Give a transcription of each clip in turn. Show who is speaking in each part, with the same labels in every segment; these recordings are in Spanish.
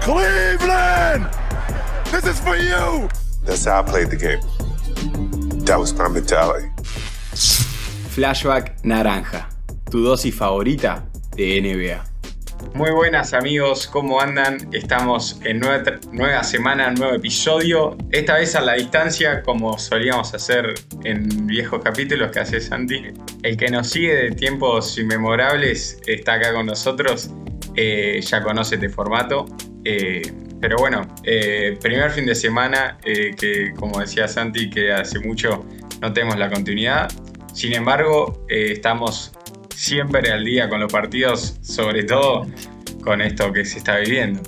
Speaker 1: Cleveland! This is for you!
Speaker 2: That's how I played the game. That was my mentality.
Speaker 3: Flashback Naranja, tu dosis favorita de NBA.
Speaker 4: Muy buenas amigos, ¿cómo andan? Estamos en nueva, nueva, semana, nuevo episodio. Esta vez a la distancia, como solíamos hacer en viejos capítulos que hace Santi. El que nos sigue de tiempos inmemorables está acá con nosotros. Eh, ya conoce este formato. Eh, pero bueno, eh, primer fin de semana que, como decía Santi, que hace mucho no tenemos la continuidad. Sin embargo, estamos siempre al día con los partidos, sobre todo con esto que se está viviendo.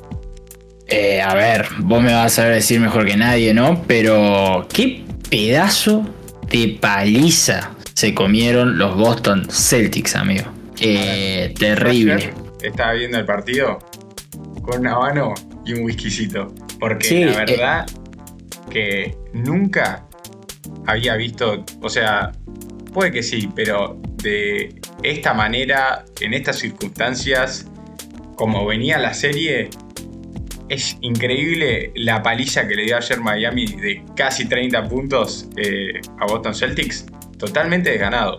Speaker 5: Eh, a ver, vos me vas a saber decir mejor que nadie, ¿no? Pero qué pedazo de paliza se comieron los Boston Celtics, amigo. Eh, terrible.
Speaker 4: Estaba viendo el partido con una mano y un whiskycito. Porque la eh, verdad que nunca había visto, o sea, puede que sí, pero de esta manera, en estas circunstancias, como venía la serie, es increíble la paliza que le dio ayer Miami de casi 30 puntos eh, a Boston Celtics. Totalmente desganado.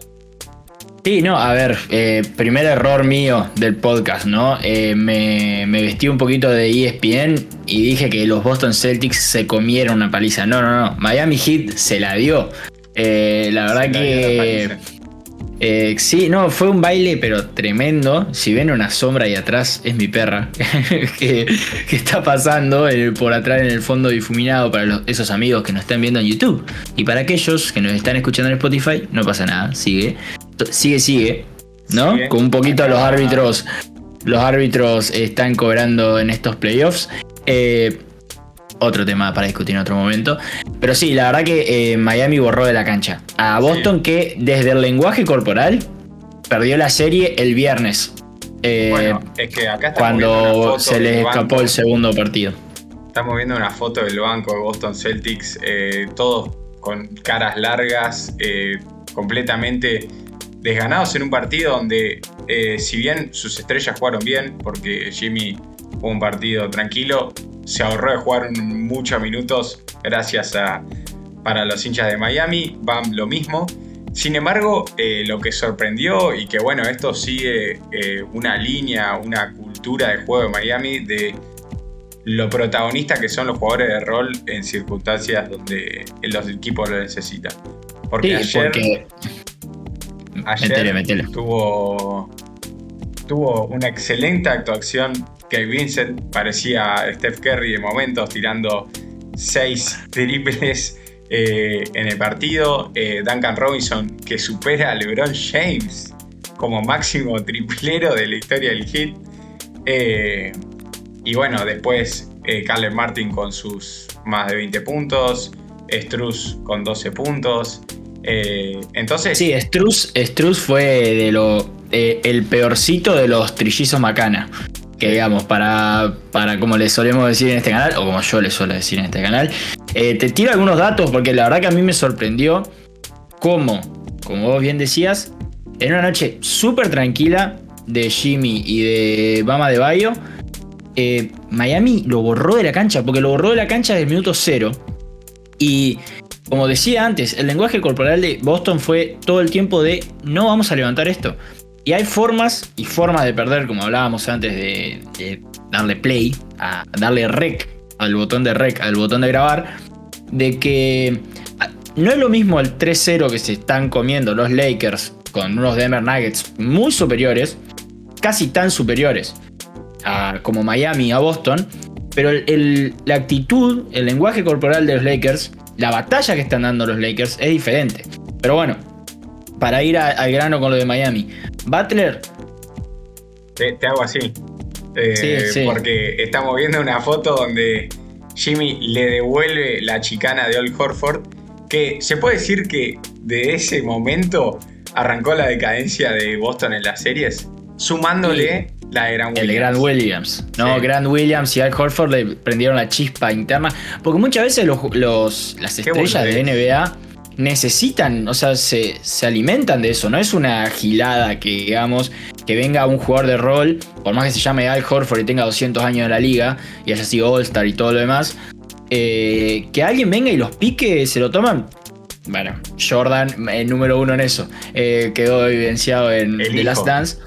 Speaker 5: Sí, no, a ver, eh, primer error mío del podcast, ¿no? Eh, me, vestí un poquito de ESPN y dije que los Boston Celtics se comieron una paliza. No, no, no, Miami Heat se la dio. la verdad que eh, sí, no, fue un baile, pero tremendo. Si ven una sombra ahí atrás, es mi perra que, está pasando por atrás en el fondo difuminado para esos amigos que nos están viendo en YouTube. Y para aquellos que nos están escuchando en Spotify, no pasa nada, sigue. Sigue, sigue. ¿No? Con un poquito los árbitros. Los árbitros están cobrando en estos playoffs. Eh, otro tema para discutir en otro momento. Pero sí, la verdad que eh, Miami borró de la cancha. A Boston que desde el lenguaje corporal perdió la serie el viernes.
Speaker 4: Eh, bueno, es que acá
Speaker 5: cuando se les escapó el segundo partido.
Speaker 4: Estamos viendo una foto del banco de Boston Celtics, eh, todos con caras largas, completamente desganados en un partido donde, si bien sus estrellas jugaron bien, porque Jimmy fue un partido tranquilo, se ahorró de jugar muchos minutos gracias a para los hinchas de Miami, Bam lo mismo. Sin embargo, eh, lo que sorprendió y que bueno, esto sigue eh, una línea, una cultura de juego de Miami de lo protagonista que son los jugadores de rol en circunstancias donde los equipos lo necesitan. Porque ayer, ayer Tuvo, tuvo una excelente actuación que Vincent parecía Steph Curry de momentos tirando seis triples eh, en el partido. Eh, Duncan Robinson que supera a LeBron James como máximo triplero de la historia del hit. Eh, y bueno, después Caleb Martin con sus más de 20 puntos. Struz con 12 puntos. Entonces.
Speaker 5: Sí, Struz, fue de lo, el peorcito de los trillizos Macana que digamos, para, para como le solemos decir en este canal, o como yo le suelo decir en este canal, eh, te tiro algunos datos porque la verdad que a mí me sorprendió cómo, como vos bien decías, en una noche súper tranquila de Jimmy y de Bama de Bayo, eh, Miami lo borró de la cancha, porque lo borró de la cancha desde el minuto cero. Y como decía antes, el lenguaje corporal de Boston fue todo el tiempo de no vamos a levantar esto. Y hay formas y formas de perder, como hablábamos antes de, darle play, a darle rec al botón de rec, al botón de grabar, de que ah, no es lo mismo el 3-0 que se están comiendo los Lakers con unos Denver Nuggets muy superiores, casi tan superiores a, como Miami a Boston, pero la actitud, el lenguaje corporal de los Lakers, la batalla que están dando los Lakers es diferente. Pero bueno, para ir al grano con lo de Miami. Butler.
Speaker 4: Te, hago así. Eh, porque estamos viendo una foto donde Jimmy le devuelve la chicana de Old Horford. Que se puede decir que de ese momento arrancó la decadencia de Boston en las series, sumándole la de Grant
Speaker 5: Williams. El Grant Williams. No, Grant Williams y Al Horford le prendieron la chispa interna. Porque muchas veces los, las estrellas de NBA necesitan, o sea, se, se alimentan de eso. No es una gilada que, digamos, que venga un jugador de rol, por más que se llame Al Horford y tenga 200 años en la liga y haya sido All-Star y todo lo demás, eh, que alguien venga y los pique, se lo toman. Bueno, Jordan, el número uno en eso, eh, quedó evidenciado en
Speaker 4: El
Speaker 5: The
Speaker 4: hijo.
Speaker 5: Last Dance.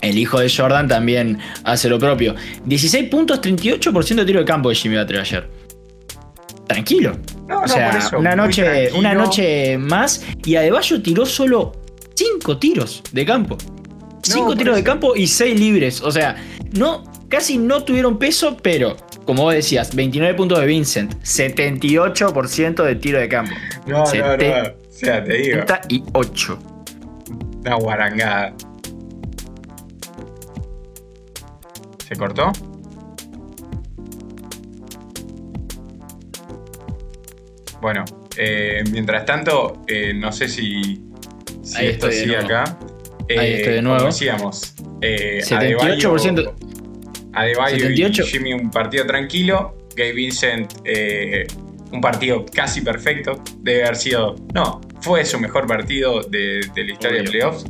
Speaker 5: El hijo de Jordan también hace lo propio. 16 puntos, 38% de tiro de campo de Jimmy Butler ayer. Tranquilo.
Speaker 4: No,
Speaker 5: O
Speaker 4: no,
Speaker 5: sea,
Speaker 4: eso,
Speaker 5: una noche, una noche más y Adebayo tiró solo 5 tiros de campo. 5
Speaker 4: por
Speaker 5: tiros de campo y 6 libres. O sea, no, casi no tuvieron peso, pero como vos decías, 29 puntos de Vincent, 78% de tiro de campo.
Speaker 4: No, no, no. O sea, te digo,
Speaker 5: 78.
Speaker 4: una guarangada. ¿Se cortó? Bueno, eh, mientras tanto, eh, no sé si, si
Speaker 5: Ahí
Speaker 4: esto sigue
Speaker 5: nuevo.
Speaker 4: acá.
Speaker 5: Ahí estoy de nuevo.
Speaker 4: Como decíamos, eh,
Speaker 5: 78%.
Speaker 4: Adebayo, Adebayo
Speaker 5: 78.
Speaker 4: y Jimmy un partido tranquilo. Gabe Vincent eh, un partido casi perfecto. Debe haber sido. No, fue su mejor partido de, de la historia de playoffs.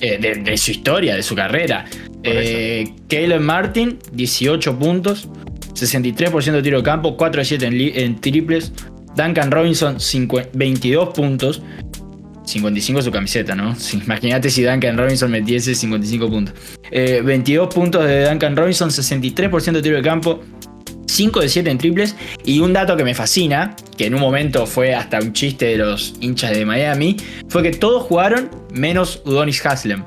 Speaker 5: Eh, de, de su historia, de su carrera. Eh, Caleb Martin, 18 puntos, 63% de tiro de campo, 4 de 7 en, triples. Duncan Robinson, 50 22 puntos. 55 su camiseta, ¿no? Sí, Imagínate si Duncan Robinson metiese 55 puntos. Eh, 22 puntos de Duncan Robinson, 63% de tiro de campo, 5 de 7 en triples. Y un dato que me fascina, que en un momento fue hasta un chiste de los hinchas de Miami, fue que todos jugaron menos Udonis Haslem.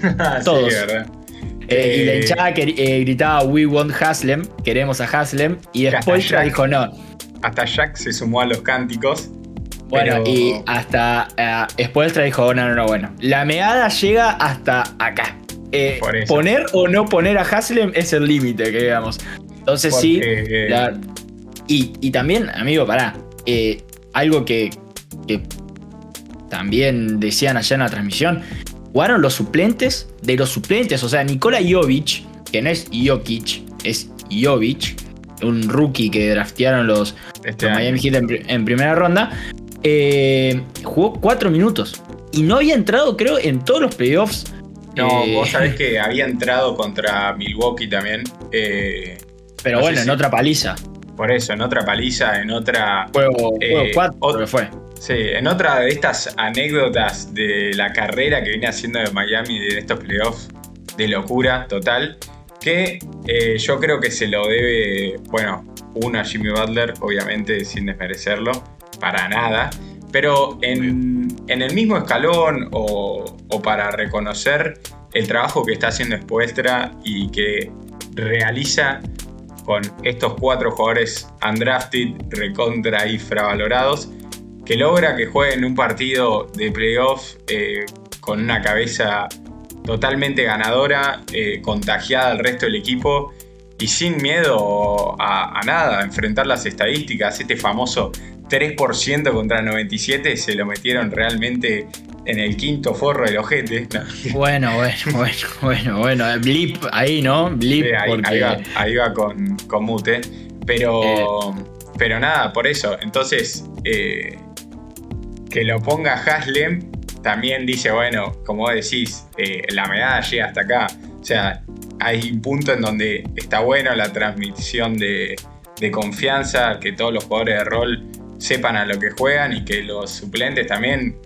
Speaker 5: Todos.
Speaker 4: Sí, verdad.
Speaker 5: Eh, y la
Speaker 4: Eh,
Speaker 5: hinchada que, eh, gritaba We want Haslem, queremos a Haslem. Y después
Speaker 4: Jack-
Speaker 5: dijo no.
Speaker 4: Hasta Jack se sumó a los cánticos.
Speaker 5: Bueno,
Speaker 4: pero-
Speaker 5: y hasta eh, Spoelstra dijo, no, no, no, bueno. La meada llega hasta acá. Eh, poner o no poner a Haslem es el límite, que digamos. Entonces sí. La- y, y también, amigo, pará. algo que, que también decían allá en la transmisión. Jugaron los suplentes de los suplentes. O sea, Nikola Jovic, que no es Jokic, es Jovic, un rookie que draftearon los,
Speaker 4: este
Speaker 5: los. Miami Heat en, pri- en primera ronda, eh, jugó cuatro minutos. Y no había entrado, creo, en todos los playoffs.
Speaker 4: No,
Speaker 5: Eh,
Speaker 4: vos sabés que había entrado contra Milwaukee también. eh,
Speaker 5: Pero
Speaker 4: no
Speaker 5: bueno, en
Speaker 4: si-
Speaker 5: otra paliza.
Speaker 4: por eso, en otra paliza, en otra.
Speaker 5: Juego, juego cuatro,
Speaker 4: ot-
Speaker 5: creo que fue.
Speaker 4: Sí, en otra de estas anécdotas de la carrera que viene haciendo de Miami de estos playoffs de locura total, que eh, yo creo que se lo debe, bueno, uno a Jimmy Butler, obviamente sin desmerecerlo, para nada, pero en, en el mismo escalón o, o para reconocer el trabajo que está haciendo Spoelstra y que realiza con estos cuatro jugadores undrafted, recontra infravalorados, que logra que jueguen un partido de playoff eh, con una cabeza totalmente ganadora, eh, contagiada al resto del equipo y sin miedo a, a nada, a enfrentar las estadísticas. Este famoso 3% contra 97 se lo metieron realmente en el quinto forro del ojete. ¿no?
Speaker 5: Bueno, bueno, bueno, bueno, bueno. Blip ahí, ¿no? Blip,
Speaker 4: Sí, ahí,
Speaker 5: porque.
Speaker 4: ahí va, ahí va con, con Mute. Pero, pero nada, por eso. Entonces, eh, que lo ponga Haslem también dice, bueno, como decís, eh, la medalla llega hasta acá. O sea, hay un punto en donde está bueno la transmisión de, de confianza, que todos los jugadores de rol sepan a lo que juegan y que los suplentes también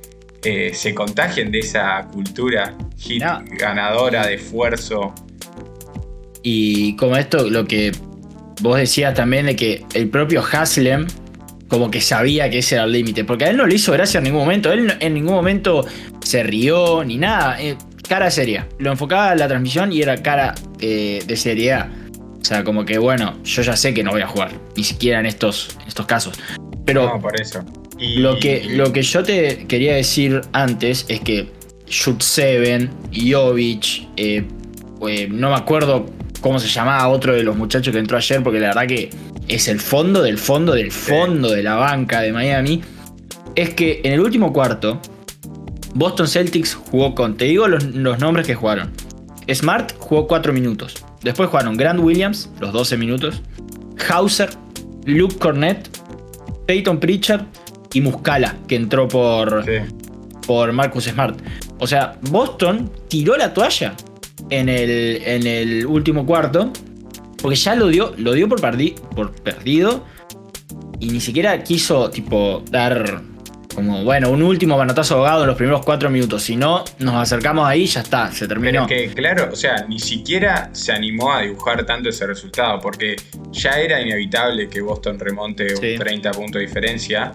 Speaker 4: eh, se contagien de esa cultura hit
Speaker 5: No.
Speaker 4: ganadora de esfuerzo.
Speaker 5: Y como esto, lo que vos decías también de que el propio Haslem como que sabía que ese era el límite, porque a él no le hizo gracia en ningún momento, él en ningún momento se rió ni nada, eh, cara seria, lo enfocaba en la transmisión y era cara eh, de seriedad. O sea, como que bueno, yo ya sé que no voy a jugar, ni siquiera en estos, estos casos. Pero
Speaker 4: No, por eso. Y
Speaker 5: lo que, lo que yo te quería decir antes es que Shoot Seven, Jovic, eh, no me acuerdo cómo se llamaba otro de los muchachos que entró ayer, porque la verdad que es el fondo del fondo del fondo de la banca de Miami. Es que en el último cuarto, Boston Celtics jugó con, te digo los, los nombres que jugaron. Smart jugó 4 minutos. Después jugaron Grant Williams, los 12 minutos. Hauser, Luke Cornett, Peyton Pritchard, y Muscala, que entró por,
Speaker 4: Sí.
Speaker 5: por Marcus Smart. O sea, Boston tiró la toalla en el, en el último cuarto, porque ya lo dio, lo dio por, perdi- por perdido y ni siquiera quiso, tipo, dar como, bueno, un último manotazo ahogado en los primeros cuatro minutos. Si no, nos acercamos ahí y ya está, se
Speaker 4: Pero
Speaker 5: terminó.
Speaker 4: es que, claro, o sea, ni siquiera se animó a dibujar tanto ese resultado, porque ya era inevitable que Boston remonte
Speaker 5: Sí.
Speaker 4: un 30 puntos de diferencia.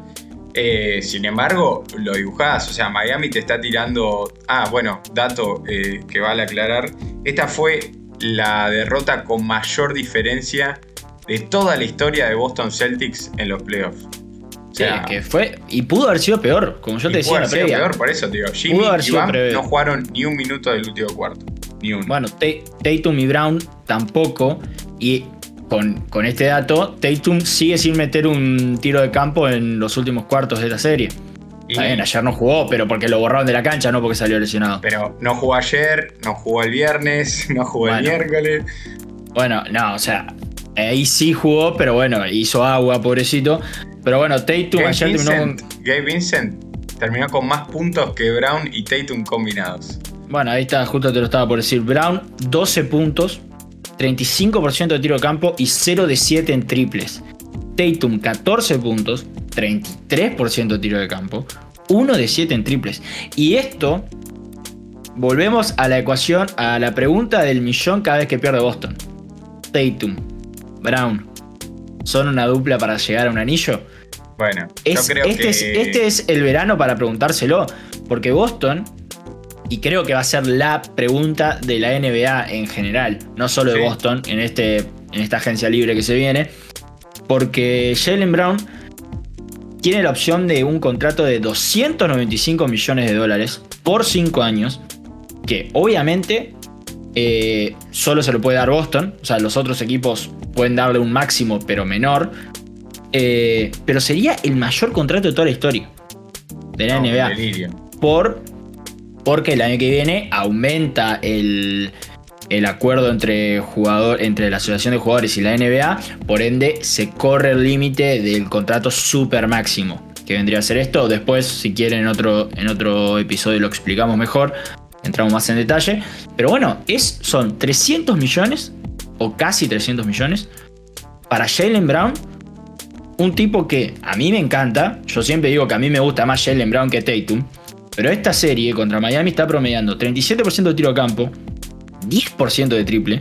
Speaker 4: Eh, sin embargo, lo dibujás, o sea, Miami te está tirando. Ah, bueno, dato eh, que vale aclarar. Esta fue la derrota con mayor diferencia de toda la historia de Boston Celtics en los playoffs. O
Speaker 5: Sí,
Speaker 4: sea,
Speaker 5: que fue. Y pudo haber sido peor, como yo te decía
Speaker 4: pudo haber sido peor, por eso te digo. Jimmy
Speaker 5: Pudo haber
Speaker 4: y Bam no jugaron ni un minuto del último cuarto. Ni uno.
Speaker 5: Bueno, Ta- Tatum y Brown tampoco. Y con, con este dato, Tatum sigue sin meter un tiro de campo en los últimos cuartos de la serie. Está bien, ayer no jugó, pero porque lo borraron de la cancha, no porque salió lesionado.
Speaker 4: Pero no jugó ayer, no jugó el viernes, no jugó el miércoles.
Speaker 5: Bueno, no, o sea, ahí sí jugó, pero bueno, hizo agua, pobrecito. Pero bueno, Tatum
Speaker 4: Gabe
Speaker 5: ayer terminó con.
Speaker 4: Vincent, Gabe Vincent terminó con más puntos que Brown y Tatum combinados.
Speaker 5: Bueno, ahí está, justo te lo estaba por decir. Brown, 12 puntos, 35% de tiro de campo y 0 de 7 en triples. Tatum, 14 puntos, 33% de tiro de campo, 1 de 7 en triples. Y esto, volvemos a la ecuación, a la pregunta del millón cada vez que pierde Boston. Tatum, Brown, ¿son una dupla para llegar a un anillo?
Speaker 4: Bueno,
Speaker 5: Es-
Speaker 4: yo creo
Speaker 5: este,
Speaker 4: que.
Speaker 5: es, este es el verano para preguntárselo, porque Boston, y creo que va a ser la pregunta de la NBA en general, no solo de. Boston, en, este, en esta agencia libre que se viene, porque Jalen Brown tiene la opción de un contrato de 295 millones de dólares por 5 años, que obviamente eh, solo se lo puede dar Boston, o sea, los otros equipos pueden darle un máximo, pero menor. Eh, pero sería el mayor contrato de toda la historia de la
Speaker 4: No,
Speaker 5: NBA. Por, porque el año que viene aumenta el, el acuerdo entre, jugador, entre la Asociación de Jugadores y la NBA. Por ende, se corre el límite del contrato super máximo. Que vendría a ser esto. Después, si quieren, en otro, en otro episodio lo explicamos mejor. Entramos más en detalle. Pero bueno, es, son 300 millones. O casi 300 millones. Para Jalen Brown un tipo que a mí me encanta. Yo siempre digo que a mí me gusta más Jalen Brown que Tatum. Pero esta serie contra Miami está promediando 37% de tiro a campo, 10% de triple,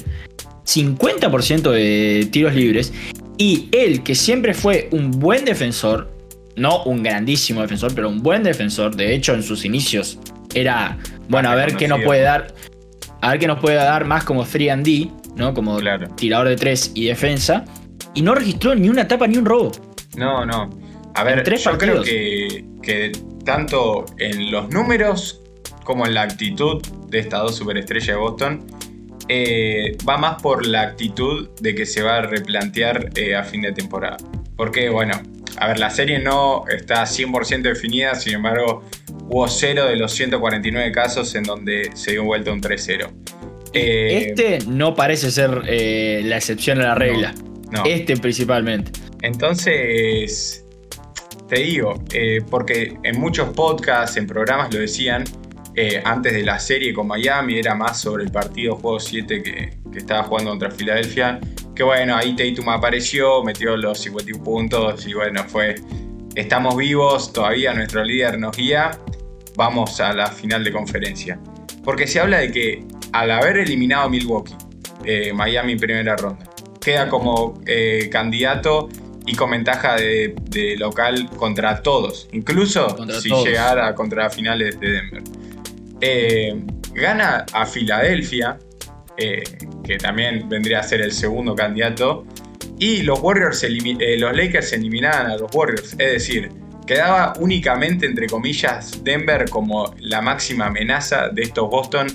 Speaker 5: 50% de tiros libres. Y él, que siempre fue un buen defensor, no un grandísimo defensor, pero un buen defensor. De hecho, en sus inicios era, bueno, a ver qué nos puede dar. A ver qué nos puede dar más como 3D, ¿no? Como
Speaker 4: Claro.
Speaker 5: tirador de 3 y defensa. Y no registró ni una tapa ni un robo.
Speaker 4: No, no. A ver,
Speaker 5: tres
Speaker 4: yo creo que, que tanto en los números como en la actitud de estas dos superestrellas de Boston, eh, va más por la actitud de que se va a replantear eh, a fin de temporada. Porque, bueno, a ver, la serie no está 100% definida, sin embargo, hubo cero de los 149 casos en donde se dio vuelta un 3-0. Eh,
Speaker 5: Este no parece ser la excepción a la regla.
Speaker 4: no.
Speaker 5: Este principalmente.
Speaker 4: Entonces, te digo, porque en muchos podcasts, en programas lo decían, eh, antes de la serie con Miami, era más sobre el partido juego 7 que, que estaba jugando contra Filadelfia. Que bueno, ahí Tatum apareció, metió los 51 puntos y bueno, fue, estamos vivos, todavía nuestro líder nos guía, vamos a la final de conferencia. Porque se habla de que al haber eliminado Milwaukee, eh, Miami en primera ronda, queda como eh, candidato y con ventaja de, de local contra todos, incluso
Speaker 5: Contra
Speaker 4: si
Speaker 5: todos.
Speaker 4: llegara contra finales de Denver. Eh, gana a Filadelfia, eh, que también vendría a ser el segundo candidato, y los Warriors eh, los Lakers eliminaban a los Warriors, es decir, quedaba únicamente entre comillas Denver como la máxima amenaza de estos Boston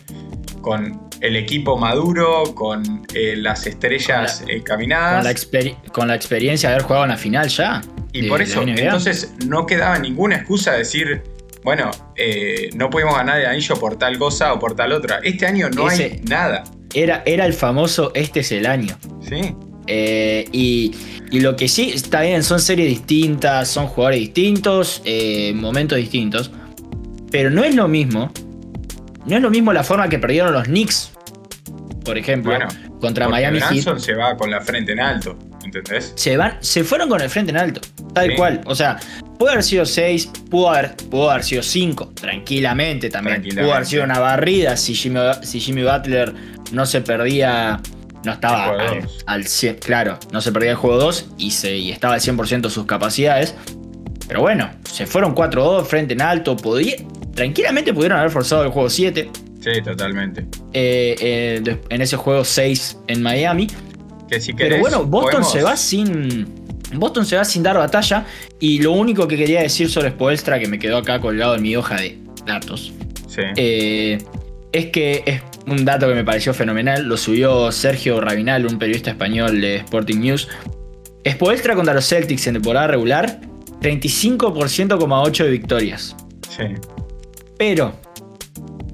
Speaker 4: con el equipo maduro, con eh, las estrellas eh,
Speaker 5: Con
Speaker 4: caminadas.
Speaker 5: la, experi- con la experiencia de haber jugado en la final ya.
Speaker 4: Y
Speaker 5: de
Speaker 4: por eso, entonces no quedaba ninguna excusa de decir, bueno, eh, no pudimos ganar el anillo por tal cosa o por tal otra. Este año no hay
Speaker 5: Ese-
Speaker 4: nada.
Speaker 5: Era, era el famoso este es el año.
Speaker 4: ¿sí?
Speaker 5: Eh, y, y lo que sí está bien, son series distintas, son jugadores distintos, eh, momentos distintos. Pero no es lo mismo. No es lo mismo la forma que perdieron los Knicks, por ejemplo,
Speaker 4: Bueno,
Speaker 5: contra Miami Heat.
Speaker 4: Se va con la frente en alto, ¿entendés?
Speaker 5: Se, van, se fueron con el frente en alto, tal
Speaker 4: Sí.
Speaker 5: cual. O sea, pudo haber sido 6, pudo haber, pudo haber sido 5, tranquilamente también.
Speaker 4: Tranquilamente.
Speaker 5: Pudo haber sido una barrida si Jimmy, si Jimmy Butler no se perdía, no estaba al, al 100, claro, no se perdía el juego 2 y, se, y estaba al 100% de sus capacidades. Pero bueno, se fueron 4-2, frente en alto, podía, tranquilamente pudieron haber forzado el juego 7.
Speaker 4: Sí, totalmente.
Speaker 5: eh, eh, en ese juego 6 en Miami.
Speaker 4: Que si querés,
Speaker 5: Pero bueno, Boston
Speaker 4: podemos-
Speaker 5: se va sin. Boston se va sin dar batalla. Y lo único que quería decir sobre Spoelstra, que me quedó acá colgado en mi hoja de datos,
Speaker 4: Sí.
Speaker 5: eh, es que es un dato que me pareció fenomenal. Lo subió Sergio Rabinal, un periodista español de Sporting News. Spoelstra contra los Celtics en temporada regular, 35,8 de victorias.
Speaker 4: sí.
Speaker 5: Pero,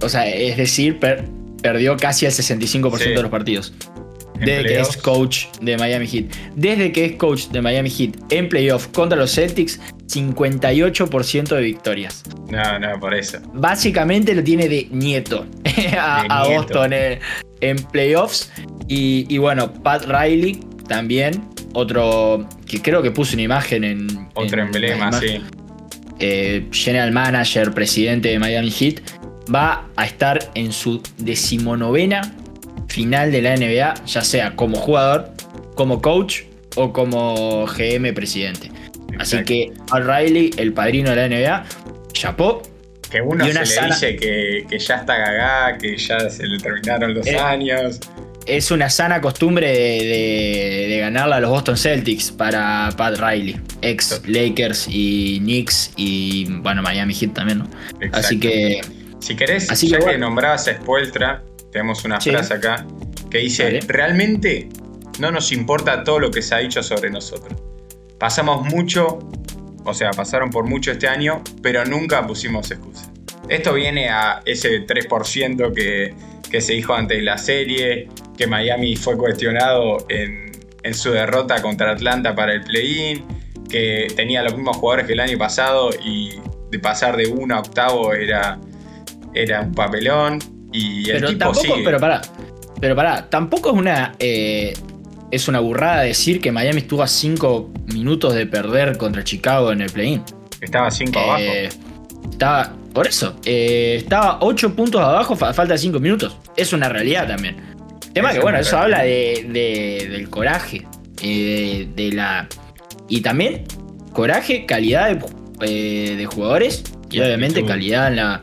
Speaker 5: o sea, es decir, per- perdió casi el 65%
Speaker 4: Sí.
Speaker 5: de los partidos. Desde que es
Speaker 4: playoffs.
Speaker 5: coach de Miami Heat. Desde que es coach de Miami Heat en playoff contra los Celtics, 58% de victorias.
Speaker 4: No, no, por eso.
Speaker 5: Básicamente lo tiene de nieto a,
Speaker 4: De
Speaker 5: a
Speaker 4: nieto.
Speaker 5: Boston eh, en playoffs. Y, y bueno, Pat Riley también, otro que creo que puso una imagen en.
Speaker 4: Otro
Speaker 5: en
Speaker 4: emblema, sí.
Speaker 5: eh, general manager, presidente de Miami Heat, va a estar en su decimonovena final de la NBA, ya sea como jugador, como coach o como GM presidente. Así que O'Reilly, el padrino de la NBA, chapó.
Speaker 4: Que uno
Speaker 5: y una
Speaker 4: se le dice que, que ya está gagá, que ya se le terminaron los
Speaker 5: Eh,
Speaker 4: años.
Speaker 5: Es una sana costumbre de, de- de ganarle a los Boston Celtics para Pat Riley, ex Lakers y Knicks y bueno, Miami Heat también, ¿no? Así que
Speaker 4: Si querés,
Speaker 5: Así
Speaker 4: ya
Speaker 5: que
Speaker 4: que,
Speaker 5: bueno.
Speaker 4: nombrabas a Spoeltra, tenemos una
Speaker 5: Sí.
Speaker 4: frase acá que dice:
Speaker 5: Dale.
Speaker 4: Realmente no nos importa todo lo que se ha dicho sobre nosotros. Pasamos mucho, o sea, pasaron por mucho este año, pero nunca pusimos excusa. Esto viene a ese 3% que, que se dijo antes de la serie, que Miami fue cuestionado en, en su derrota contra Atlanta para el play-in, que tenía los mismos jugadores que el año pasado y de pasar de uno a octavo era, era un papelón. Y el
Speaker 5: pero
Speaker 4: tipo
Speaker 5: tampoco,
Speaker 4: sigue.
Speaker 5: pero pará, pero pará, tampoco es una eh, es una burrada decir que Miami estuvo a 5 minutos de perder contra Chicago en el play-in.
Speaker 4: Estaba 5 abajo.
Speaker 5: Eh, estaba, por eso, eh, estaba 8 puntos abajo a falta de 5 minutos. Es una realidad también. Tema
Speaker 4: Es
Speaker 5: que, bueno, eso
Speaker 4: realidad.
Speaker 5: habla de, de- del coraje, de, la. Y también coraje, calidad de, de jugadores y obviamente calidad en la.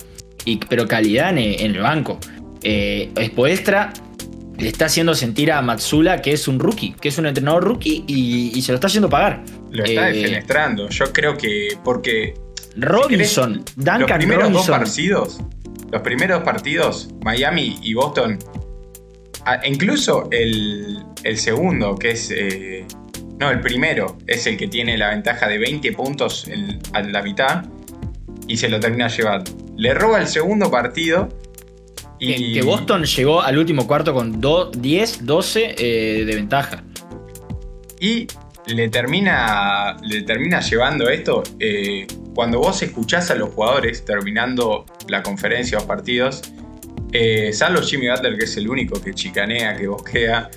Speaker 5: Y- pero calidad en, en el banco. Eh, le está haciendo sentir a Matsula que es un rookie, que es un entrenador rookie y, y se lo está haciendo pagar.
Speaker 4: Lo está
Speaker 5: eh,
Speaker 4: defenestrando. Yo creo que porque
Speaker 5: Robinson,
Speaker 4: los
Speaker 5: Duncan
Speaker 4: primeros dos partidos, los primeros partidos, Miami y Boston, ah, incluso el, el segundo, que es. eh, no, el primero es el que tiene la ventaja de 20 puntos en, a la mitad y se lo termina llevando. Le roba el segundo partido y.
Speaker 5: Que, que Boston llegó al último cuarto con do- 10, 12 eh, de ventaja.
Speaker 4: Y le termina, le termina llevando esto. eh, cuando vos escuchás a los jugadores terminando la conferencia o partidos, eh, salvo Jimmy Butler, que es el único que chicanea, que bosquea,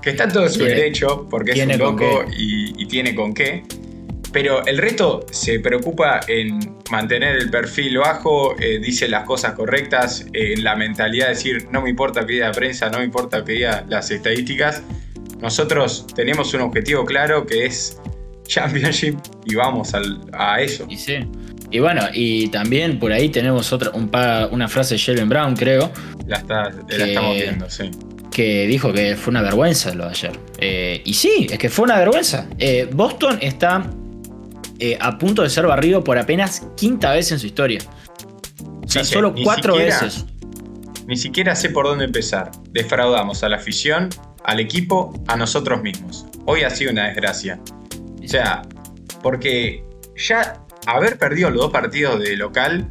Speaker 4: que está en todo su
Speaker 5: Tiene-
Speaker 4: derecho, porque es un loco y, y tiene con qué. Pero el resto se preocupa en mantener el perfil bajo, eh, dice las cosas correctas, eh, en la mentalidad de decir, no me importa que diga la prensa, no me importa que diga las estadísticas. Nosotros tenemos un objetivo claro que es Championship y vamos al- a eso.
Speaker 5: Y sí. Y bueno, y también por ahí tenemos otra, un pa- una frase de Jalen Brown, creo,
Speaker 4: La, está- la
Speaker 5: Que-
Speaker 4: estamos viendo, sí.
Speaker 5: que dijo que fue una vergüenza lo de ayer. Eh, y sí, es que fue una vergüenza. Eh, Boston está eh, a punto de ser barrido por apenas quinta vez en su historia. O sea,
Speaker 4: Dice,
Speaker 5: solo cuatro
Speaker 4: siquiera-
Speaker 5: veces.
Speaker 4: Ni siquiera sé por dónde empezar. Defraudamos a la afición, al equipo, a nosotros mismos. Hoy ha sido una desgracia. O sea, porque ya haber perdido los dos partidos de local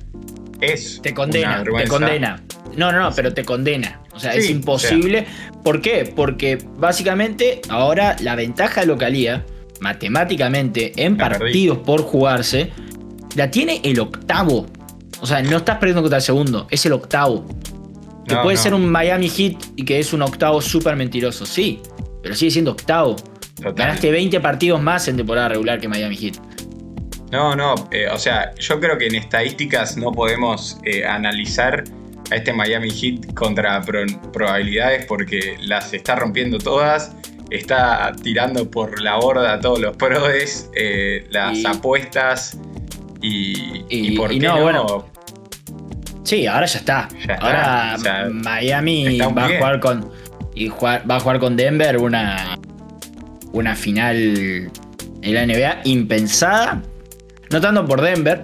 Speaker 4: es
Speaker 5: Te
Speaker 4: una
Speaker 5: condena, te condena. No, no, no, pero te condena. O sea,
Speaker 4: Sí,
Speaker 5: es
Speaker 4: o
Speaker 5: imposible. ¿Por qué? Porque básicamente ahora la ventaja de localía, matemáticamente, en
Speaker 4: La perdí.
Speaker 5: partidos por jugarse, la tiene el octavo. O sea, no estás perdiendo contra el segundo, es el octavo. Que
Speaker 4: No,
Speaker 5: puede
Speaker 4: no.
Speaker 5: ser un Miami Heat y que es un octavo súper mentiroso, sí. Pero sigue siendo octavo.
Speaker 4: Total.
Speaker 5: Ganaste 20 partidos más en temporada regular que Miami Heat.
Speaker 4: No, no, eh, o sea, yo creo que en estadísticas no podemos eh, analizar a este Miami Heat contra pro- probabilidades porque las está rompiendo todas, está tirando por la borda a todos los prodes, eh, las
Speaker 5: Y-
Speaker 4: apuestas y, y,
Speaker 5: Y-
Speaker 4: por qué
Speaker 5: no,
Speaker 4: no,
Speaker 5: bueno, Sí, ahora ya está.
Speaker 4: Ya
Speaker 5: ahora Miami
Speaker 4: está
Speaker 5: va a jugar con. Y jugar- va a jugar con Denver una. Una final en la NBA impensada. No tanto por Denver,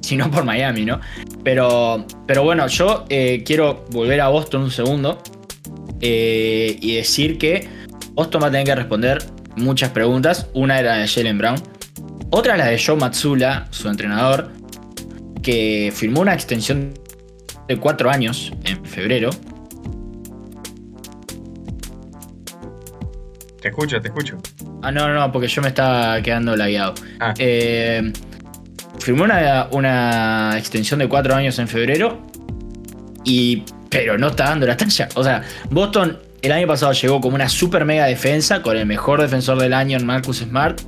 Speaker 5: sino por Miami, ¿no? Pero, pero bueno, yo eh, quiero volver a Boston un segundo. eh, y decir que Boston va a tener que responder muchas preguntas. Una era de Jalen Brown. Otra la de Joe Matsula, su entrenador, que firmó una extensión de cuatro años en febrero.
Speaker 4: Te escucho, te escucho.
Speaker 5: Ah, no, no, porque yo me estaba quedando lagueado.
Speaker 4: Ah.
Speaker 5: Eh, firmó una, una extensión de cuatro años en febrero. Y. Pero no está dando la talla. O sea, Boston el año pasado llegó como una super mega defensa. Con el mejor defensor del año en Marcus Smart.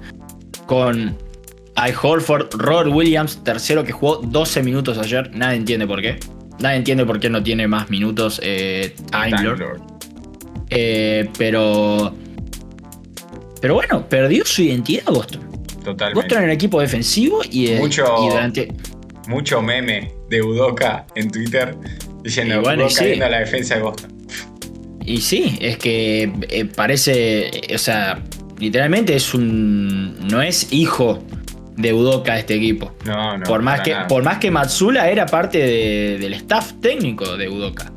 Speaker 5: Con Al Horford, Robert Williams, tercero que jugó 12 minutos ayer. Nadie entiende por qué. Nadie entiende por qué no tiene más minutos eh, Time Lord.
Speaker 4: Time Lord.
Speaker 5: Eh, pero. Pero bueno, perdió su identidad Boston.
Speaker 4: Totalmente.
Speaker 5: Boston era un equipo defensivo y, eh,
Speaker 4: Mucho-
Speaker 5: y durante.
Speaker 4: Mucho meme de Udoka en Twitter diciendo
Speaker 5: bueno,
Speaker 4: Udoka
Speaker 5: sí.
Speaker 4: viendo la defensa de Boston.
Speaker 5: Y sí, es que eh, parece. O sea, literalmente es un. No es hijo de Udoka este equipo.
Speaker 4: No, no.
Speaker 5: por, más que,
Speaker 4: nada.
Speaker 5: por más que Matsula era parte de- del staff técnico de Udoka.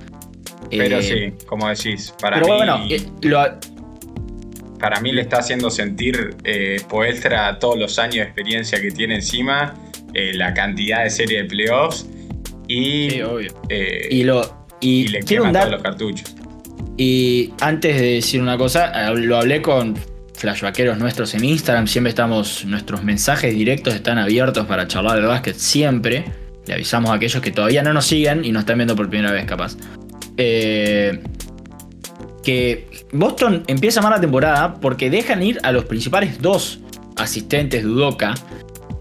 Speaker 4: Pero
Speaker 5: Eh,
Speaker 4: sí, como decís, para
Speaker 5: Pero
Speaker 4: mí,
Speaker 5: bueno, eh, lo-
Speaker 4: para mí le está haciendo sentir eh, Poelstra todos los años de experiencia que tiene encima, la cantidad de serie de playoffs y,
Speaker 5: sí, obvio. Y, lo, y,
Speaker 4: y le
Speaker 5: quiero
Speaker 4: quema
Speaker 5: un
Speaker 4: todos los cartuchos.
Speaker 5: Y antes de decir una cosa, eh, lo hablé con flashbackeros nuestros en Instagram. Siempre estamos, nuestros mensajes directos están abiertos para charlar de básquet siempre. Le avisamos a aquellos que todavía no nos siguen y nos están viendo por primera vez, capaz. Eh, que Boston empieza mal la temporada porque dejan ir a los principales dos asistentes de Udoka.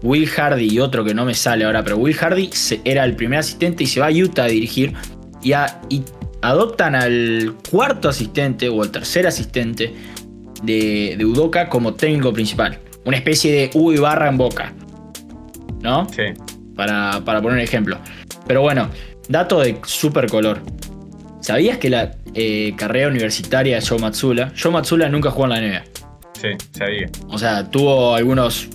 Speaker 5: Will Hardy y otro que no me sale ahora, pero Will Hardy era el primer asistente y se va a Utah a dirigir. Y, a- y adoptan al cuarto asistente o al tercer asistente de, de Udoka como técnico principal. Una especie de U y barra en boca. ¿No?
Speaker 4: Sí.
Speaker 5: Para, para poner un ejemplo. Pero bueno, dato de super color. ¿Sabías que la eh, carrera universitaria de Joe Matsula, Joe Matsula nunca jugó en la NBA?
Speaker 4: Sí, sabía.
Speaker 5: O sea, tuvo algunos,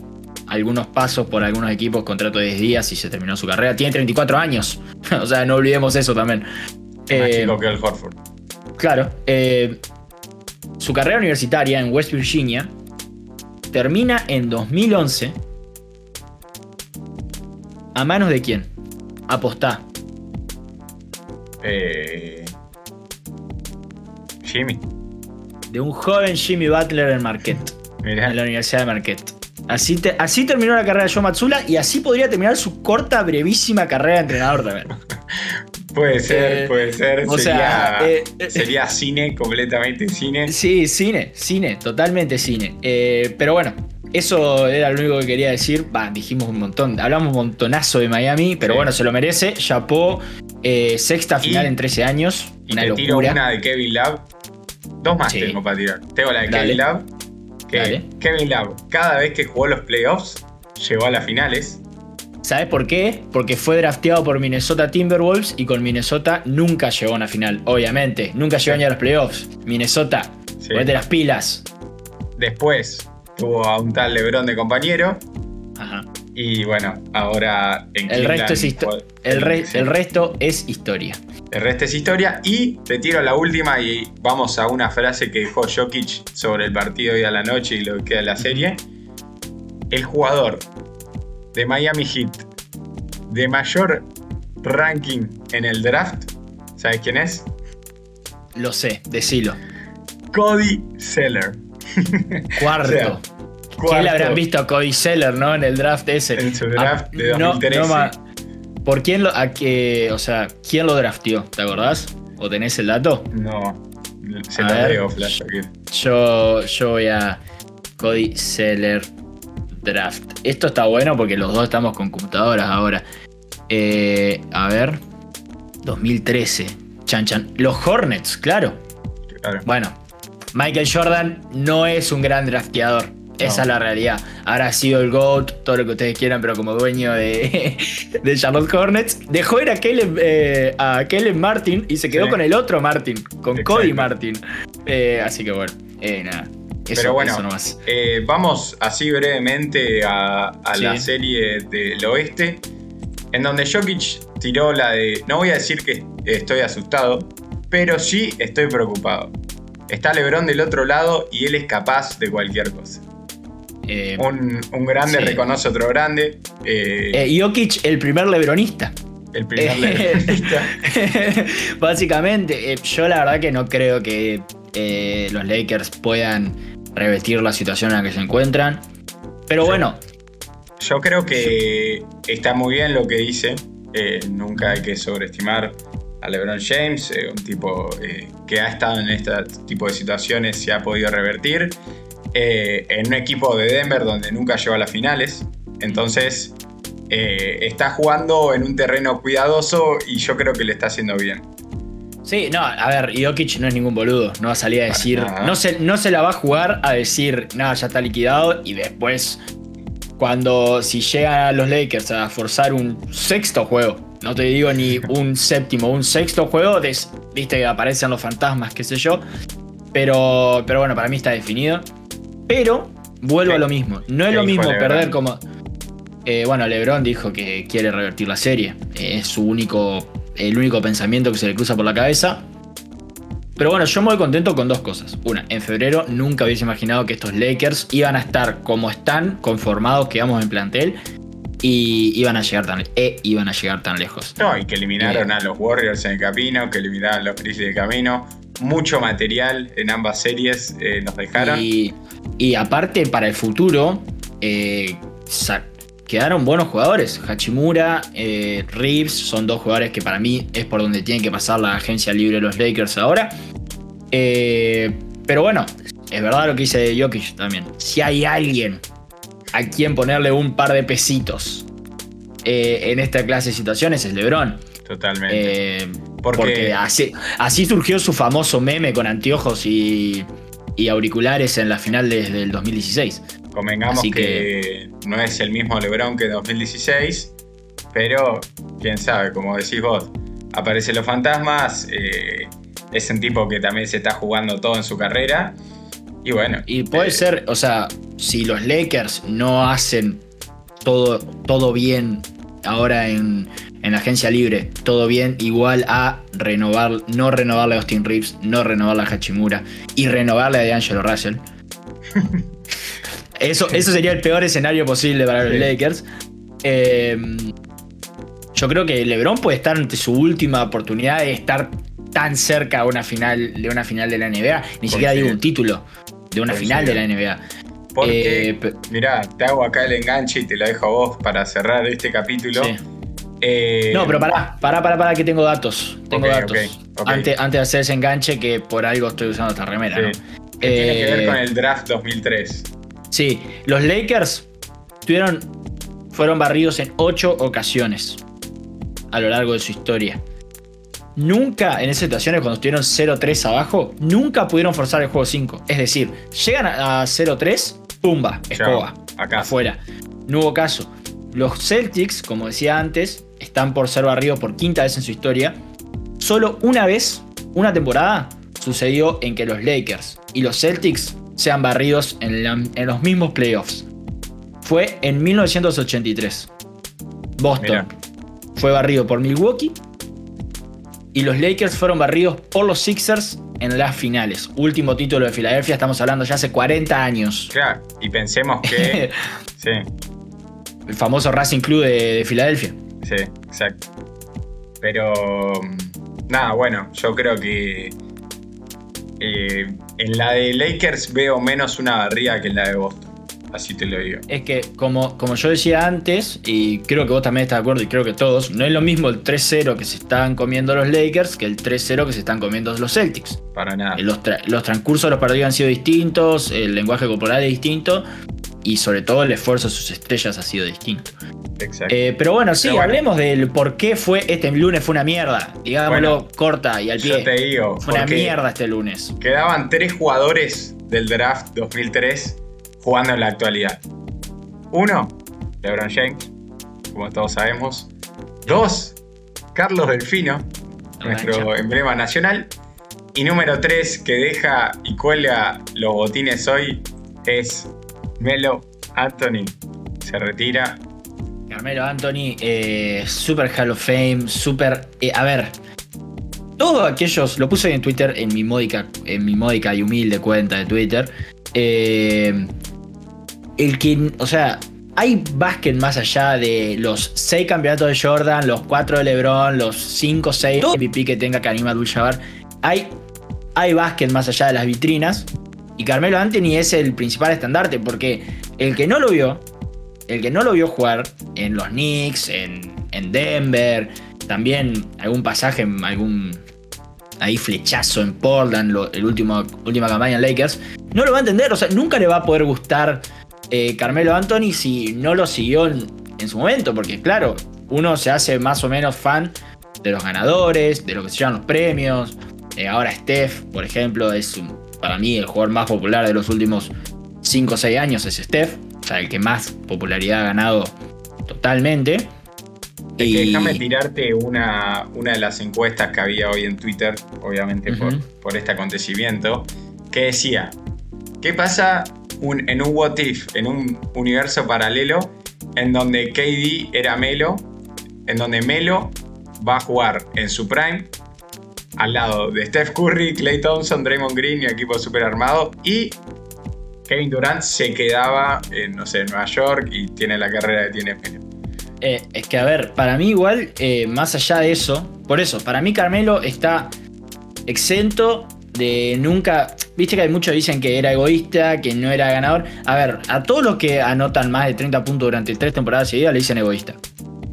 Speaker 5: algunos pasos por algunos equipos, contrato de 10 días y se terminó su carrera. Tiene 34 años. o sea, no olvidemos eso también.
Speaker 4: Más
Speaker 5: Eh,
Speaker 4: chico que el Horford.
Speaker 5: Claro. eh, su carrera universitaria en West Virginia termina en 2011. ¿A manos de quién? Apostá.
Speaker 4: Eh, Jimmy.
Speaker 5: De un joven Jimmy Butler en Marquette.
Speaker 4: Mirá.
Speaker 5: En la Universidad de Marquette. Así, te- así terminó la carrera de Joe Matsula y así podría terminar su corta, brevísima carrera de entrenador también.
Speaker 4: Puede ser,
Speaker 5: Eh,
Speaker 4: puede ser.
Speaker 5: o
Speaker 4: sería,
Speaker 5: sea, eh, eh.
Speaker 4: sería cine, completamente cine.
Speaker 5: Sí, cine, cine, totalmente cine. Eh, pero bueno, eso era lo único que quería decir. Va, dijimos un montón, hablamos un montonazo de Miami, pero
Speaker 4: Sí.
Speaker 5: bueno, se lo merece. Chapó, sexta
Speaker 4: Y-
Speaker 5: final en 13 años.
Speaker 4: Y
Speaker 5: una
Speaker 4: te tiro
Speaker 5: locura.
Speaker 4: una de Kevin Love. Dos más
Speaker 5: Sí.
Speaker 4: tengo para tirar. Tengo la de
Speaker 5: Dale.
Speaker 4: Kevin Love. Que
Speaker 5: Dale.
Speaker 4: Kevin Love, cada vez que jugó los playoffs, llegó a las finales.
Speaker 5: ¿Sabes por qué? Porque fue drafteado por Minnesota Timberwolves y con Minnesota nunca llegó a una final, obviamente. Nunca llegó ni a los playoffs. Minnesota,
Speaker 4: Sí.
Speaker 5: ponete las pilas.
Speaker 4: Después tuvo a un tal LeBron de compañero.
Speaker 5: Ajá.
Speaker 4: Y bueno, ahora en
Speaker 5: El
Speaker 4: Cleveland
Speaker 5: resto, es histo- el, re-
Speaker 4: sí.
Speaker 5: el resto es historia.
Speaker 4: El resto es historia. Y te tiro la última y vamos a una frase que dejó Jokic sobre el partido hoy a la noche y lo que queda de la serie. El jugador de Miami Heat de mayor ranking en el draft, ¿sabes quién es?
Speaker 5: lo sé, decilo.
Speaker 4: Cody Seller.
Speaker 5: Cuarto.
Speaker 4: O sea,
Speaker 5: ¿Quién le habrán visto a Cody Seller, no? En el draft ese.
Speaker 4: En su draft
Speaker 5: Ah,
Speaker 4: de
Speaker 5: no,
Speaker 4: 2013.
Speaker 5: no ¿Por quién lo, a qué, o sea, quién lo drafteó? ¿Te acordás? ¿O tenés el dato?
Speaker 4: No, se
Speaker 5: A
Speaker 4: lo
Speaker 5: ver.
Speaker 4: Flash.
Speaker 5: Yo, yo voy a Cody Seller Draft. Esto está bueno porque los dos estamos con computadoras ahora. Eh, a ver. 2013. Chan Chan. Los Hornets, claro.
Speaker 4: Claro.
Speaker 5: Bueno, Michael Jordan no es un gran drafteador. Esa es la realidad. Ahora ha sido el GOAT, todo lo que ustedes quieran, pero como dueño de, de Charlotte Hornets, dejó ir a Caleb, eh, a Caleb Martin y se quedó
Speaker 4: Sí.
Speaker 5: con el otro Martin, con
Speaker 4: Exacto.
Speaker 5: Cody Martin. Eh, así que bueno, eh, nada. Eso,
Speaker 4: Pero bueno, eh, vamos así brevemente a, a la
Speaker 5: Sí.
Speaker 4: serie del oeste, en donde Jokic tiró la de, no voy a decir que estoy asustado, pero sí estoy preocupado. Está Lebron del otro lado y él es capaz de cualquier cosa.
Speaker 5: Eh,
Speaker 4: Un, un grande
Speaker 5: Sí.
Speaker 4: reconoce otro grande. eh,
Speaker 5: eh, Jokic, el primer lebronista.
Speaker 4: el primer lebronista.
Speaker 5: Básicamente, yo la verdad que no creo que eh, los Lakers puedan revertir la situación en la que se encuentran. Pero bueno,
Speaker 4: Yo creo que está muy bien lo que dice. eh, nunca hay que sobreestimar a LeBron James, eh, un tipo eh, que ha estado en este tipo de situaciones, se ha podido revertir. en un equipo de Denver donde nunca llegó a las finales. Entonces, está jugando en un terreno cuidadoso y yo creo que le está haciendo bien.
Speaker 5: Sí, no, a ver, Jokic no es ningún boludo. No va a salir a decir. No se, no se la va a jugar a decir, nada, ya está liquidado. Y después, cuando si llegan los Lakers a forzar un sexto juego, no te digo ni un séptimo, un sexto juego, des- viste que aparecen los fantasmas, qué sé yo. Pero, pero bueno, para mí está definido. Pero vuelvo
Speaker 4: Sí.
Speaker 5: a lo mismo. No es
Speaker 4: ¿Qué
Speaker 5: lo mismo perder como. Eh, bueno, LeBron dijo que quiere revertir la serie. Eh, es su único. El único pensamiento que se le cruza por la cabeza. Pero bueno, yo me voy contento con dos cosas. Una, en febrero nunca hubiese imaginado que estos Lakers iban a estar como están, conformados, que vamos en plantel. Y iban a llegar tan, e iban a llegar tan lejos.
Speaker 4: No, y que eliminaron a los Warriors en el camino, que eliminaron a los Grizzlies de camino. Mucho material en ambas series eh, nos dejaron.
Speaker 5: Y, y aparte, para el futuro, eh, quedaron buenos jugadores. Hachimura, eh, Reeves, son dos jugadores que para mí es por donde tienen que pasar la agencia libre de los Lakers ahora. Eh, pero bueno, es verdad lo que dice Jokic también. Si hay alguien a quien ponerle un par de pesitos eh, en esta clase de situaciones, es LeBron.
Speaker 4: Totalmente. Porque-
Speaker 5: porque así, así surgió su famoso meme con anteojos y, y auriculares en la final desde el 2016.
Speaker 4: Convengamos que, no es el mismo LeBron que en 2016, pero quién sabe, como decís vos, aparecen los fantasmas, eh, es un tipo que también se está jugando todo en su carrera. Y bueno,
Speaker 5: Y puede
Speaker 4: eh,
Speaker 5: ser, o sea, si los Lakers no hacen todo, todo bien ahora en, en la agencia libre, todo bien, igual a renovar, no renovarle a Austin Reeves, no renovarle a Hachimura y renovarle a D'Angelo Russell. Eso, eso sería el peor escenario posible para los
Speaker 4: Sí.
Speaker 5: Lakers. Eh, yo creo que LeBron puede estar ante su última oportunidad de estar tan cerca de una final de, una final de la NBA. Ni siquiera digo un título, de una final de la NBA.
Speaker 4: Porque,
Speaker 5: Eh,
Speaker 4: mirá, te hago acá el enganche y te lo dejo a vos para cerrar este capítulo.
Speaker 5: Sí.
Speaker 4: Eh,
Speaker 5: No, pero pará, pará, pará, pará, que tengo datos. Tengo datos. Antes, antes de hacer ese enganche, que por algo estoy usando esta remera,
Speaker 4: Sí.
Speaker 5: ¿no?
Speaker 4: que tiene que ver con el draft 2003.
Speaker 5: Sí, los Lakers tuvieron, fueron barridos en ocho ocasiones a lo largo de su historia. Nunca en esas situaciones, cuando estuvieron 0-3 abajo, nunca pudieron forzar el juego 5. Es decir, llegan a a 0-3, pumba, escoba,
Speaker 4: acá.
Speaker 5: afuera. No hubo caso. Los Celtics, como decía antes, están por ser barridos por quinta vez en su historia. Solo una vez, una temporada, sucedió en que los Lakers y los Celtics sean barridos en, la- en los mismos playoffs. Fue en 1983. Boston fue barrido por Milwaukee y los Lakers fueron barridos por los Sixers en las finales. Último título de Filadelfia, estamos hablando ya hace 40 años.
Speaker 4: Claro, y pensemos que. sí,
Speaker 5: El famoso Racing Club de, de Filadelfia.
Speaker 4: sí, exacto. Pero. mm, Nada, bueno, yo creo que eh, en la de Lakers veo menos una barrida que en la de Boston. Así te lo digo.
Speaker 5: Es que, como, como yo decía antes, y creo que vos también estás de acuerdo, y creo que todos, no es lo mismo el 3-0 que se están comiendo los Lakers que el 3-0 que se están comiendo los Celtics.
Speaker 4: Para nada.
Speaker 5: Eh, Los, tra- los transcursos de los partidos han sido distintos, el lenguaje corporal es distinto, y sobre todo el esfuerzo de sus estrellas ha sido distinto.
Speaker 4: Exacto.
Speaker 5: Eh, pero bueno, sí,
Speaker 4: Pero bueno.
Speaker 5: hablemos del por qué fue este lunes fue una mierda. Digámoslo
Speaker 4: Bueno,
Speaker 5: corta y al
Speaker 4: Yo
Speaker 5: pie.
Speaker 4: te digo,
Speaker 5: Fue una mierda este lunes.
Speaker 4: quedaban tres jugadores del draft 2003 jugando en la actualidad. Uno, LeBron James, como todos sabemos. Dos, Carlos Delfino, nuestro emblema nacional. Y número tres, que deja y cuelga los botines hoy, es Melo Anthony. Se retira.
Speaker 5: Carmelo Anthony, eh, Super Hall of Fame, Super. eh, a ver. Todos aquellos. Lo puse en Twitter en mi módica, en mi módica y humilde cuenta de Twitter. eh, el que. O sea. Hay básquet más allá de los 6 campeonatos de Jordan, los 4 de LeBron, los 5, 6 MVP que tenga Karim Abdul-Jabbar. Hay, hay básquet más allá de las vitrinas. Y Carmelo Anthony es el principal estandarte porque el que no lo vio, el que no lo vio jugar en los Knicks, en, en Denver, también algún pasaje, algún ahí flechazo en Portland, lo- el último, última campaña en Lakers, no lo va a entender, o sea, nunca le va a poder gustar eh, Carmelo Anthony si no lo siguió en, en su momento, porque claro, uno se hace más o menos fan de los ganadores, de lo que se llaman los premios. Eh, ahora Steph, por ejemplo, es un- para mí el jugador más popular de los últimos 5 o 6 años es Steph, o sea, el que más popularidad ha ganado totalmente. Y-
Speaker 4: déjame tirarte una, una de las encuestas que había hoy en Twitter, obviamente por, por este acontecimiento, que decía, ¿qué pasa un- en un what if, en un universo paralelo, en donde KD era Melo, en donde Melo va a jugar en su prime, al lado de Steph Curry, Clay Thompson, Draymond Green y equipo super armado, y Kevin Durant se quedaba en, no sé, Nueva York y tiene la carrera que tiene.
Speaker 5: Eh, es que, a ver, para mí igual, eh, más allá de eso, por eso, para mí Carmelo está exento de nunca... Viste que hay muchos dicen que era egoísta, que no era ganador. A ver, a todos los que anotan más de 30 puntos durante tres temporadas seguidas le dicen egoísta.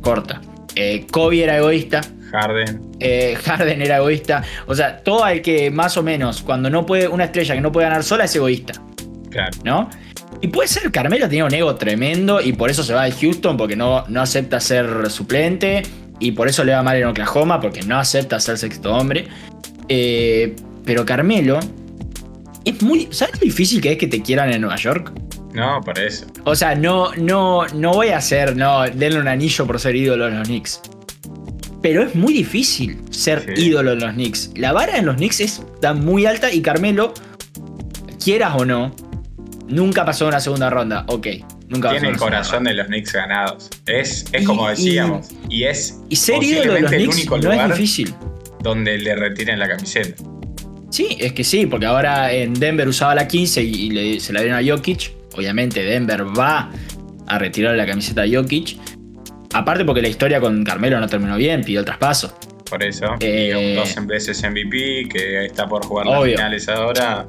Speaker 5: Corta. Eh, Kobe era egoísta,
Speaker 4: Harden,
Speaker 5: eh, Harden era egoísta. O sea, todo el que más o menos, cuando no puede, una estrella que no puede ganar sola es egoísta.
Speaker 4: claro.
Speaker 5: ¿no? Y puede ser, Carmelo tiene un ego tremendo y por eso se va de Houston porque no, no acepta ser suplente y por eso le va mal en Oklahoma porque no acepta ser sexto hombre. Eh, pero Carmelo es muy... ¿Sabes lo difícil que es que te quieran en Nueva York?
Speaker 4: No, para eso.
Speaker 5: O sea, no, no, no voy a hacer, no, denle un anillo por ser ídolo de los Knicks. Pero es muy difícil ser
Speaker 4: Sí.
Speaker 5: ídolo en los Knicks. La vara en los Knicks está muy alta y Carmelo, quieras o no, nunca pasó una segunda ronda. Ok, nunca pasó
Speaker 4: Tiene el corazón
Speaker 5: ronda.
Speaker 4: de los Knicks ganados. Es, es
Speaker 5: Y-
Speaker 4: como
Speaker 5: y-
Speaker 4: decíamos. Y, es
Speaker 5: Y ser ídolo de los
Speaker 4: el
Speaker 5: Knicks
Speaker 4: único
Speaker 5: no
Speaker 4: lugar
Speaker 5: es difícil.
Speaker 4: donde le retiren la camiseta.
Speaker 5: Sí, es que sí, porque ahora en Denver usaba la 15 y, y le- se la dieron a Jokic. Obviamente Denver va a retirar la camiseta a Jokic. Aparte porque la historia con Carmelo no terminó bien, pidió el traspaso.
Speaker 4: Por eso.
Speaker 5: Eh,
Speaker 4: y un dos veces MVP que está por jugar las
Speaker 5: Obvio.
Speaker 4: finales ahora.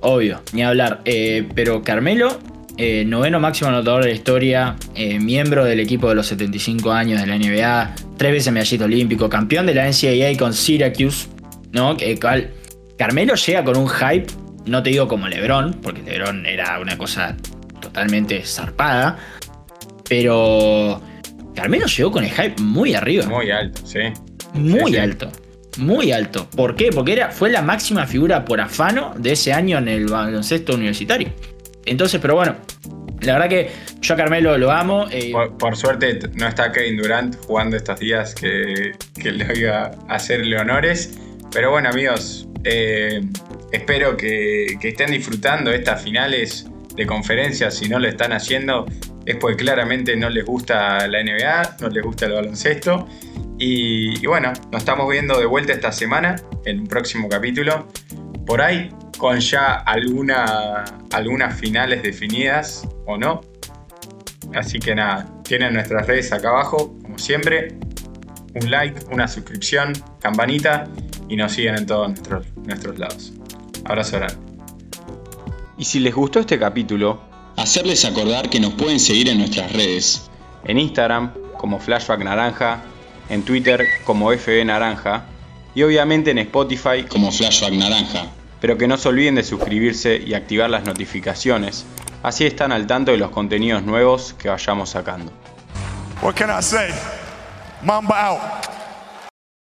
Speaker 5: Obvio, ni hablar. Eh, pero Carmelo, eh, noveno máximo anotador de la historia, eh, miembro del equipo de los 75 años de la NBA, tres veces medallista olímpico, campeón de la NCAA con Syracuse, ¿no? Que, cual- Carmelo llega con un hype, no te digo como LeBron, porque LeBron era una cosa totalmente zarpada, pero Carmelo llegó con el hype muy arriba.
Speaker 4: Muy alto, sí.
Speaker 5: Muy
Speaker 4: Sí, sí.
Speaker 5: alto. Muy alto. ¿Por qué? Porque era, fue la máxima figura por afano de ese año en el baloncesto universitario. Entonces, pero bueno, la verdad que yo a Carmelo lo amo. eh,
Speaker 4: Por, por suerte no está Kevin Durant jugando estos días que, que le iba a hacerle honores. Pero bueno, amigos, eh, espero que, que estén disfrutando estas finales de conferencias. Si no lo están haciendo, es porque claramente no les gusta la NBA, no les gusta el baloncesto. Y, bueno, nos estamos viendo de vuelta esta semana en un próximo capítulo. Por ahí, con ya alguna, algunas finales definidas o no. Así que nada, tienen nuestras redes acá abajo, como siempre. Un like, una suscripción, campanita y nos siguen en todos nuestros, nuestros lados.
Speaker 6: Abrazo grande.
Speaker 4: Y si les gustó este capítulo,
Speaker 7: Hacerles acordar que nos pueden seguir en nuestras redes.
Speaker 4: en Instagram como Flashback Naranja, en Twitter como FB Naranja y obviamente en Spotify,
Speaker 7: como Flashback Naranja.
Speaker 4: pero que no se olviden de suscribirse y activar las notificaciones, así están al tanto de los contenidos nuevos que vayamos sacando.
Speaker 1: What can I say? Mamba out.